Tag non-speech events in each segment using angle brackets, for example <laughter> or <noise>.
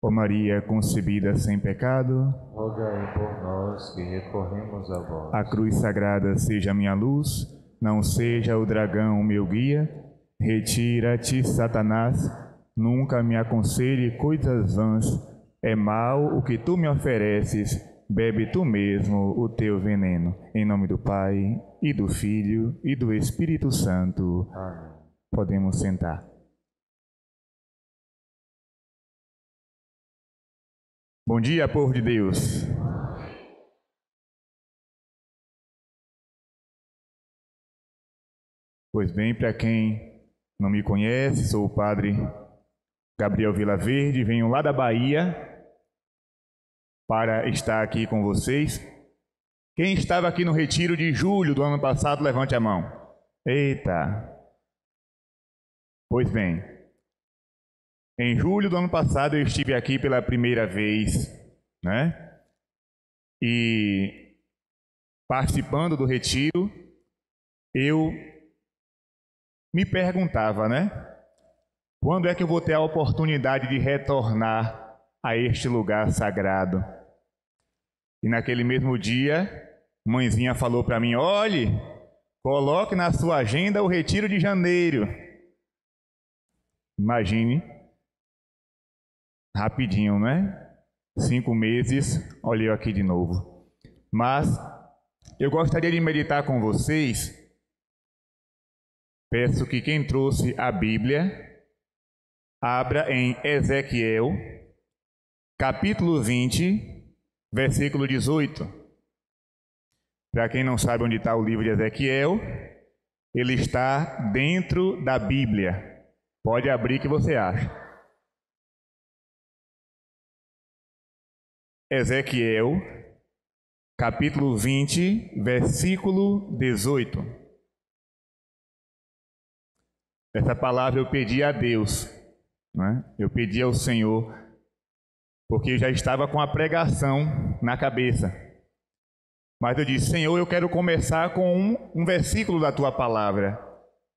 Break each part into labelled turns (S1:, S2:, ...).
S1: Ó Maria concebida sem pecado,
S2: rogai por nós que recorremos a vós.
S1: a cruz sagrada seja minha luz, não seja o dragão meu guia. Retira-te, Satanás, nunca me aconselhe coisas vãs. É mal o que tu me ofereces, bebe tu mesmo o teu veneno. Em nome do Pai, e do Filho, e do Espírito Santo.
S2: Amém.
S1: Podemos sentar. Bom dia, povo de Deus. Pois bem, para quem não me conhece, sou o padre Gabriel Vilaverde, venho lá da Bahia para estar aqui com vocês. Quem estava aqui no retiro de julho do ano passado, levante a mão. Eita! Pois bem, em julho do ano passado eu estive aqui pela primeira vez, né? E participando do retiro, eu me perguntava, né? Quando é que eu vou ter a oportunidade de retornar a este lugar sagrado? E naquele mesmo dia, mãezinha falou para mim: olhe, coloque na sua agenda o retiro de janeiro. Imagine, rapidinho, né? Cinco meses, olha eu aqui de novo. Mas eu gostaria de meditar com vocês. Peço que quem trouxe a Bíblia abra em Ezequiel, capítulo 20, versículo 18. Para quem não sabe onde está o livro de Ezequiel, ele está dentro da Bíblia. Pode abrir que você acha. Ezequiel, capítulo 20, versículo 18. Essa palavra eu pedi a Deus, né? eu pedi ao Senhor, porque eu já estava com a pregação na cabeça. Mas eu disse: Senhor, eu quero começar com um, um versículo da tua palavra.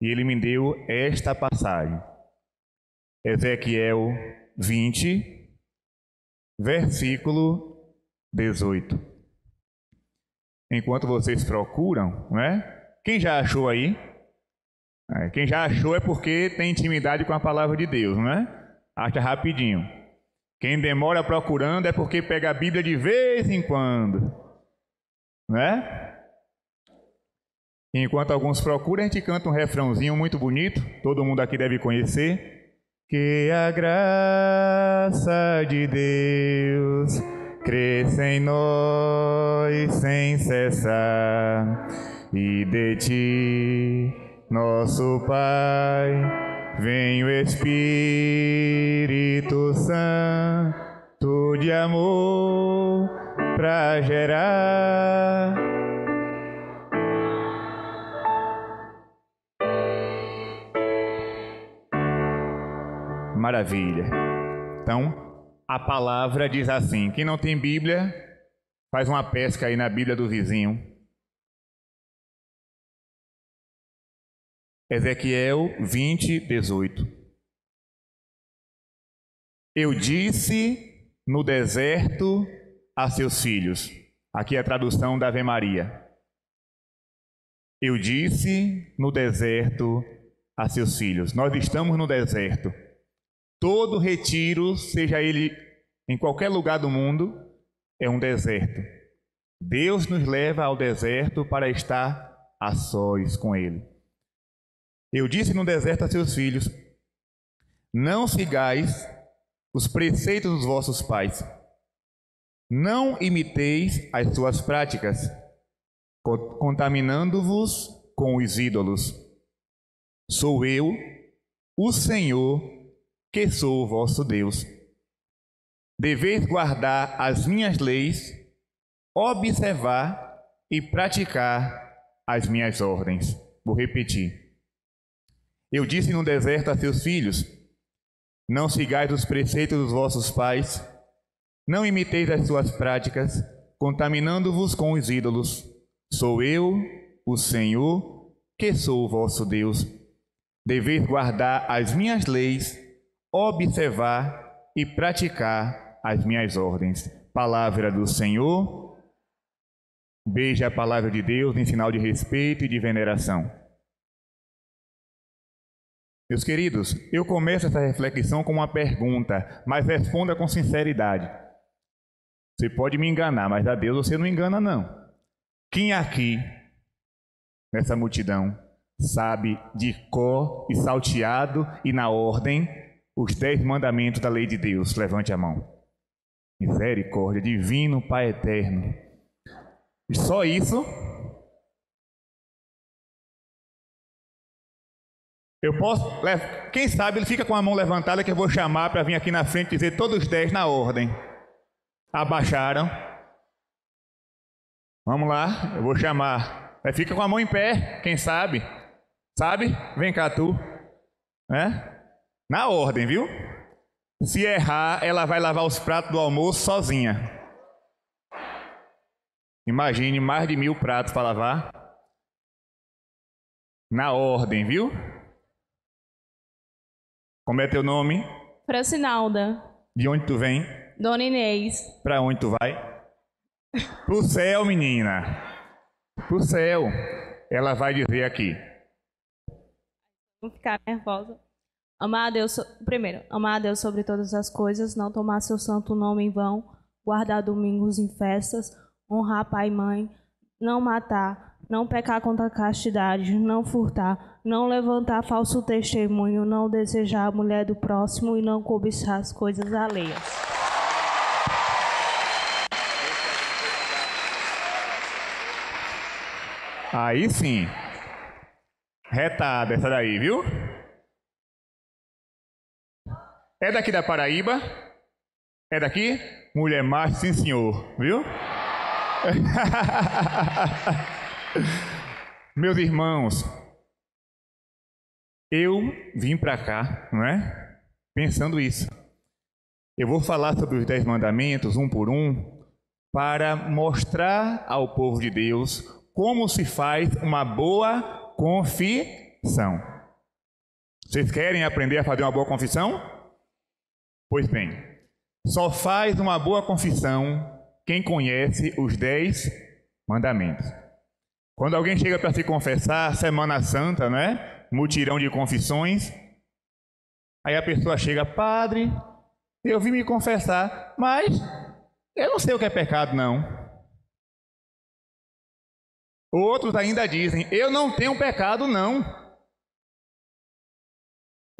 S1: E ele me deu esta passagem. Ezequiel 20, versículo 18. Enquanto vocês procuram, né? Quem já achou aí? É, quem já achou é porque tem intimidade com a palavra de Deus, né? Acha rapidinho. Quem demora procurando é porque pega a Bíblia de vez em quando, né? Enquanto alguns procuram, a gente canta um refrãozinho muito bonito, todo mundo aqui deve conhecer. Que a graça de Deus cresça em nós sem cessar, e de ti, nosso Pai, vem o Espírito Santo de amor para gerar Maravilha. Então, a palavra diz assim: quem não tem Bíblia, faz uma pesca aí na Bíblia do vizinho. Ezequiel 20, 18. Eu disse no deserto a seus filhos. Aqui é a tradução da Ave Maria. Eu disse no deserto a seus filhos. Nós estamos no deserto. Todo retiro, seja ele em qualquer lugar do mundo, é um deserto. Deus nos leva ao deserto para estar a sós com Ele. Eu disse no deserto a seus filhos: Não sigais os preceitos dos vossos pais, não imiteis as suas práticas, contaminando-vos com os ídolos. Sou eu, o Senhor, que sou o vosso Deus. Deveis guardar as minhas leis, observar e praticar as minhas ordens. Vou repetir. Eu disse no deserto a seus filhos: Não sigais os preceitos dos vossos pais, não imiteis as suas práticas, contaminando-vos com os ídolos. Sou eu, o Senhor, que sou o vosso Deus. Deveis guardar as minhas leis, observar e praticar as minhas ordens. Palavra do Senhor. Beije a palavra de Deus em sinal de respeito e de veneração. Meus queridos, eu começo essa reflexão com uma pergunta, mas responda com sinceridade. Você pode me enganar, mas a Deus você não engana, não. Quem aqui, nessa multidão, sabe de cor e salteado e na ordem os dez mandamentos da lei de Deus? Levante a mão. Misericórdia, divino Pai eterno. E só isso. Eu posso. Quem sabe ele fica com a mão levantada que eu vou chamar para vir aqui na frente e dizer todos os dez na ordem. Abaixaram. Vamos lá, eu vou chamar. Fica com a mão em pé, quem sabe? Sabe? Vem cá tu. É? Na ordem, viu? Se errar, ela vai lavar os pratos do almoço sozinha. Imagine mais de mil pratos para lavar. Na ordem, viu? Como é teu nome?
S3: Francinalda.
S1: De onde tu vem?
S3: Dona Inês.
S1: Para onde tu vai? Pro céu, menina. Pro céu. Ela vai dizer aqui.
S3: Vou ficar nervosa. Amar a Deus, primeiro, amar a Deus sobre todas as coisas, não tomar seu santo nome em vão, guardar domingos em festas, honrar pai e mãe, não matar, não pecar contra a castidade, não furtar, não levantar falso testemunho, não desejar a mulher do próximo e não cobiçar as coisas alheias.
S1: Aí sim. Retada essa daí, viu? É daqui da Paraíba? É daqui? Mulher macho, sim senhor, viu? <laughs> Meus irmãos, eu vim para cá, não é? Pensando isso. Eu vou falar sobre os dez mandamentos, um por um, para mostrar ao povo de Deus como se faz uma boa confissão. Vocês querem aprender a fazer uma boa confissão? Pois bem, só faz uma boa confissão quem conhece os dez mandamentos. Quando alguém chega para se confessar, Semana Santa, né? Mutirão de confissões. Aí a pessoa chega, padre, eu vim me confessar, mas eu não sei o que é pecado, não. Outros ainda dizem: Eu não tenho pecado, não.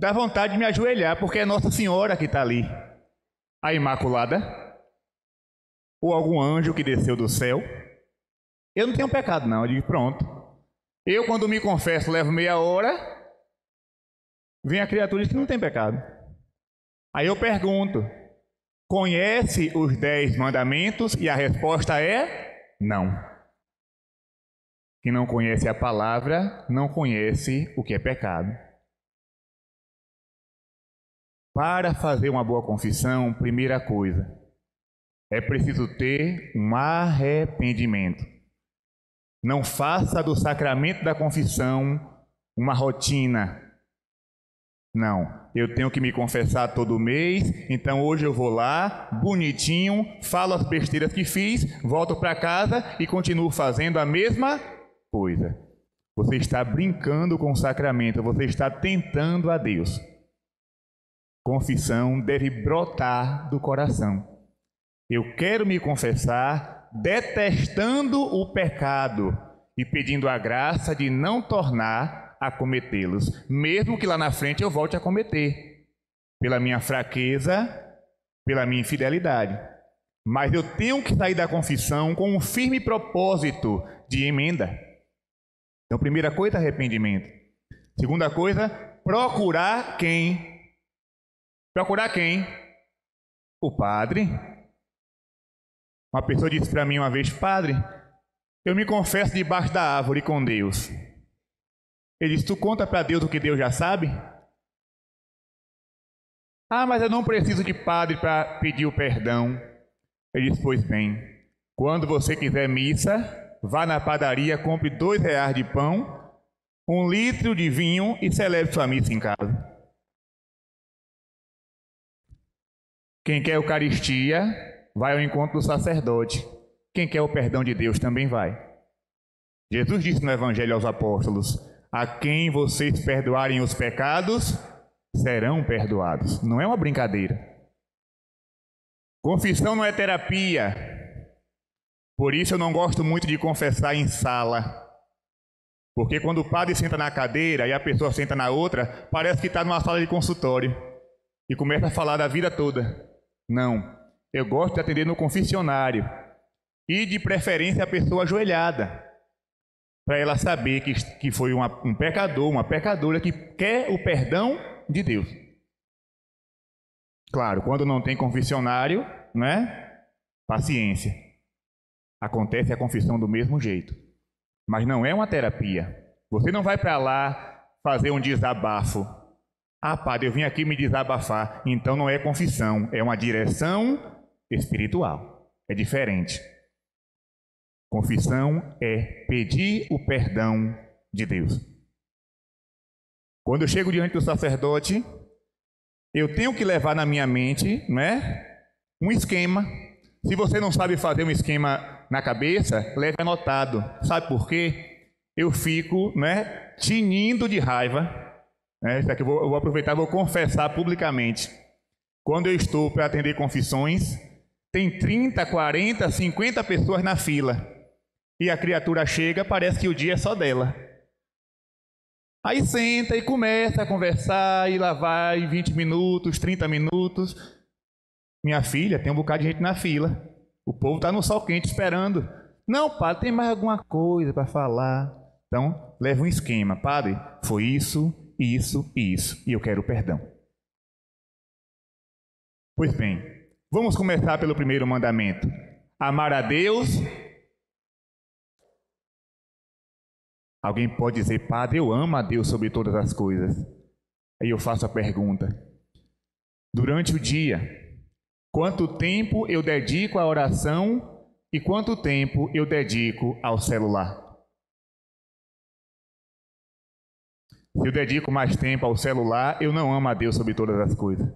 S1: Dá vontade de me ajoelhar, porque é Nossa Senhora que está ali, a Imaculada, ou algum anjo que desceu do céu. Eu não tenho pecado, não. Eu digo: Pronto. Eu, quando me confesso, levo meia hora. Vem a criatura e diz que não tem pecado. Aí eu pergunto: Conhece os dez mandamentos? E a resposta é: Não. Quem não conhece a palavra não conhece o que é pecado. Para fazer uma boa confissão, primeira coisa, é preciso ter um arrependimento. Não faça do sacramento da confissão uma rotina. Não, eu tenho que me confessar todo mês, então hoje eu vou lá, bonitinho, falo as besteiras que fiz, volto para casa e continuo fazendo a mesma coisa. Você está brincando com o sacramento, você está tentando a Deus. Confissão deve brotar do coração. Eu quero me confessar detestando o pecado e pedindo a graça de não tornar a cometê-los, mesmo que lá na frente eu volte a cometer, pela minha fraqueza, pela minha infidelidade. Mas eu tenho que sair da confissão com um firme propósito de emenda. Então, primeira coisa, arrependimento. Segunda coisa, procurar quem? Procurar quem? O padre. Uma pessoa disse para mim uma vez, padre, eu me confesso debaixo da árvore com Deus. Ele disse, tu conta para Deus o que Deus já sabe? Ah, mas eu não preciso de padre para pedir o perdão. Ele disse, pois bem, quando você quiser missa, vá na padaria, compre dois reais de pão, um litro de vinho e celebre sua missa em casa. Quem quer Eucaristia vai ao encontro do sacerdote. Quem quer o perdão de Deus também vai. Jesus disse no Evangelho aos apóstolos: A quem vocês perdoarem os pecados, serão perdoados. Não é uma brincadeira. Confissão não é terapia. Por isso eu não gosto muito de confessar em sala. Porque quando o padre senta na cadeira e a pessoa senta na outra, parece que está numa sala de consultório e começa a falar da vida toda. Não. Eu gosto de atender no confessionário e, de preferência, a pessoa ajoelhada, para ela saber que, que foi uma, um pecador, uma pecadora que quer o perdão de Deus. Claro, quando não tem confessionário, né? Paciência. Acontece a confissão do mesmo jeito. Mas não é uma terapia. Você não vai para lá fazer um desabafo. Ah, padre, eu vim aqui me desabafar. Então não é confissão, é uma direção espiritual. É diferente. Confissão é pedir o perdão de Deus. Quando eu chego diante do sacerdote, eu tenho que levar na minha mente, né, um esquema. Se você não sabe fazer um esquema na cabeça, leve anotado. Sabe por quê? Eu fico, né, tinindo de raiva. Né, isso aqui eu vou, eu vou aproveitar, vou confessar publicamente. Quando eu estou para atender confissões, tem 30, 40, 50 pessoas na fila. E a criatura chega, parece que o dia é só dela. Aí senta e começa a conversar, e lá vai 20 minutos, 30 minutos. Minha filha, tem um bocado de gente na fila. O povo está no sol quente esperando. Não, padre, tem mais alguma coisa para falar. Então, leva um esquema. Padre, foi isso, isso e isso. E eu quero perdão. Pois bem, vamos começar pelo primeiro mandamento: amar a Deus Alguém pode dizer, Padre, eu amo a Deus sobre todas as coisas. Aí eu faço a pergunta: durante o dia, quanto tempo eu dedico à oração e quanto tempo eu dedico ao celular? Se eu dedico mais tempo ao celular, eu não amo a Deus sobre todas as coisas.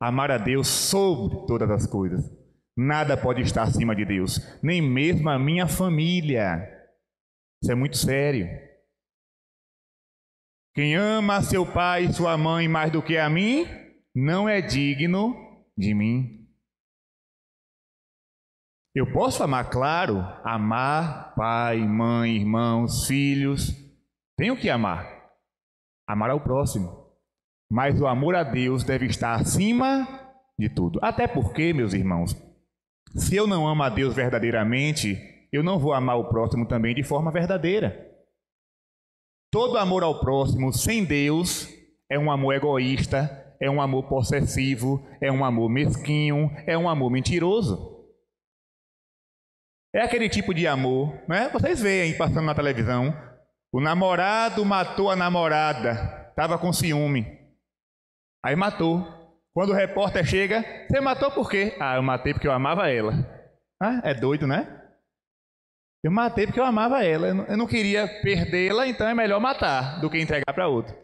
S1: Amar a Deus sobre todas as coisas. Nada pode estar acima de Deus, nem mesmo a minha família. Isso é muito sério. Quem ama seu pai e sua mãe mais do que a mim, não é digno de mim. Eu posso amar, claro, amar pai, mãe, irmãos, filhos. Tenho que amar. Amar ao próximo. Mas o amor a Deus deve estar acima de tudo. Até porque, meus irmãos, se eu não amo a Deus verdadeiramente, eu não vou amar o próximo também de forma verdadeira. Todo amor ao próximo sem Deus é um amor egoísta, é um amor possessivo, é um amor mesquinho, é um amor mentiroso. É aquele tipo de amor, né? Vocês veem passando na televisão, o namorado matou a namorada, estava com ciúme. Aí matou. Quando o repórter chega, você matou por quê? Ah, eu matei porque eu amava ela. Ah, é doido, né? Eu matei porque eu amava ela. Eu não queria perdê-la, então é melhor matar do que entregar para outro.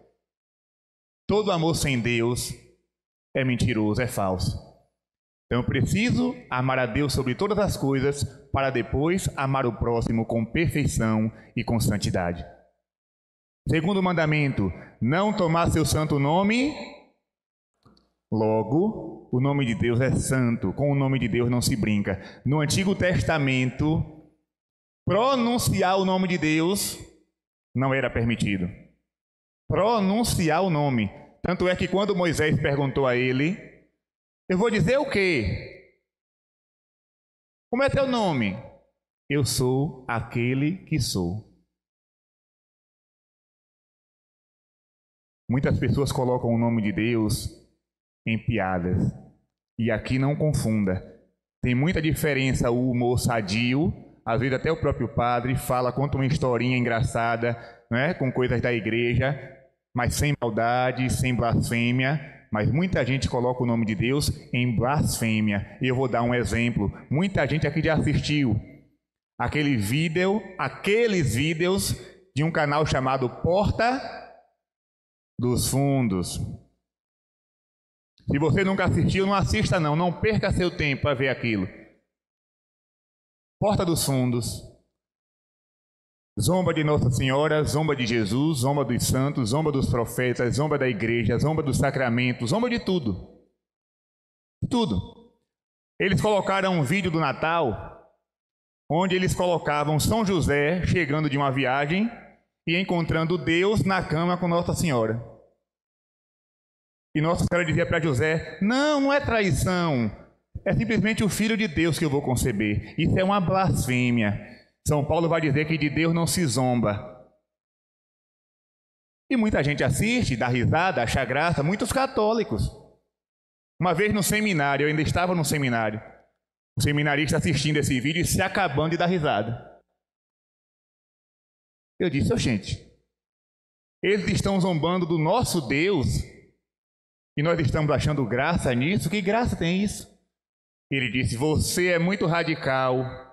S1: Todo amor sem Deus é mentiroso, é falso. Então eu preciso amar a Deus sobre todas as coisas para depois amar o próximo com perfeição e com santidade. Segundo mandamento, não tomar seu santo nome. Logo, o nome de Deus é santo. Com o nome de Deus não se brinca. No Antigo Testamento, Pronunciar o nome de Deus não era permitido. Pronunciar o nome. Tanto é que quando Moisés perguntou a ele, eu vou dizer o quê? Como é teu nome? Eu sou aquele que sou. Muitas pessoas colocam o nome de Deus em piadas. E aqui não confunda. Tem muita diferença o humor sadio às vezes até o próprio padre fala, conta uma historinha engraçada, né, com coisas da igreja, mas sem maldade, sem blasfêmia. Mas muita gente coloca o nome de Deus em blasfêmia. E eu vou dar um exemplo. Muita gente aqui já assistiu aquele vídeo, aqueles vídeos de um canal chamado Porta dos Fundos. Se você nunca assistiu, não assista não, não perca seu tempo para ver aquilo. Porta dos Fundos. Zomba de Nossa Senhora, zomba de Jesus, zomba dos santos, zomba dos profetas, zomba da igreja, zomba dos sacramentos, zomba de tudo. Tudo. Eles colocaram um vídeo do Natal onde eles colocavam São José chegando de uma viagem e encontrando Deus na cama com Nossa Senhora. E Nossa Senhora dizia para José: Não, não é traição. É simplesmente o Filho de Deus que eu vou conceber. Isso é uma blasfêmia. São Paulo vai dizer que de Deus não se zomba. E muita gente assiste, dá risada, acha graça, muitos católicos. Uma vez no seminário, eu ainda estava no seminário, o seminarista assistindo esse vídeo e se acabando de dar risada. Eu disse, oh, gente, eles estão zombando do nosso Deus e nós estamos achando graça nisso? Que graça tem isso? Ele disse: Você é muito radical.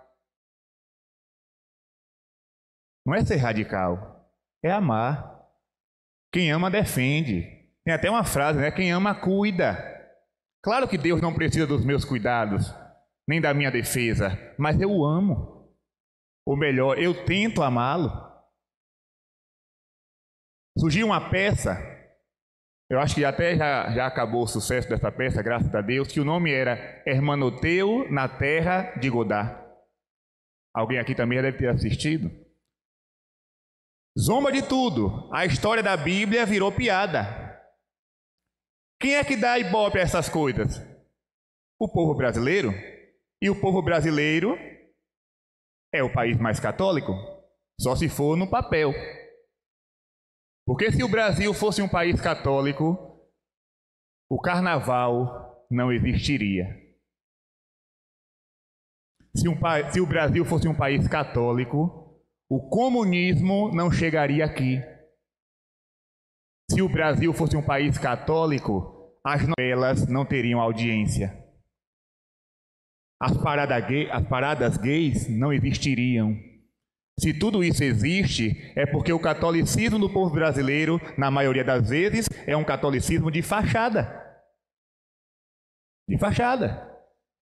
S1: Não é ser radical, é amar. Quem ama, defende. Tem até uma frase, né? Quem ama, cuida. Claro que Deus não precisa dos meus cuidados, nem da minha defesa, mas eu o amo. Ou melhor, eu tento amá-lo. Surgiu uma peça eu acho que até já, já acabou o sucesso dessa peça, graças a Deus, que o nome era Hermanoteu na Terra de Godard. Alguém aqui também deve ter assistido. Zomba de tudo. A história da Bíblia virou piada. Quem é que dá ibope a essas coisas? O povo brasileiro. E o povo brasileiro é o país mais católico? Só se for no papel. Porque se o Brasil fosse um país católico, o carnaval não existiria. Se, um, se, o Brasil fosse um país católico, o comunismo não chegaria aqui. Se o Brasil fosse um país católico, as novelas não teriam audiência. As, parada gay, as paradas gays não existiriam. Se tudo isso existe, é porque o catolicismo do povo brasileiro, na maioria das vezes, é um catolicismo de fachada. De fachada.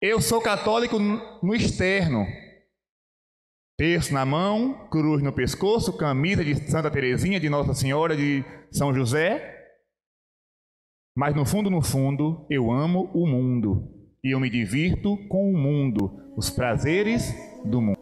S1: Eu sou católico no externo. Terço na mão, cruz no pescoço, camisa de Santa Teresinha, de Nossa Senhora de São José. Mas no fundo, no fundo, eu amo o mundo. E eu me divirto com o mundo, os prazeres do mundo.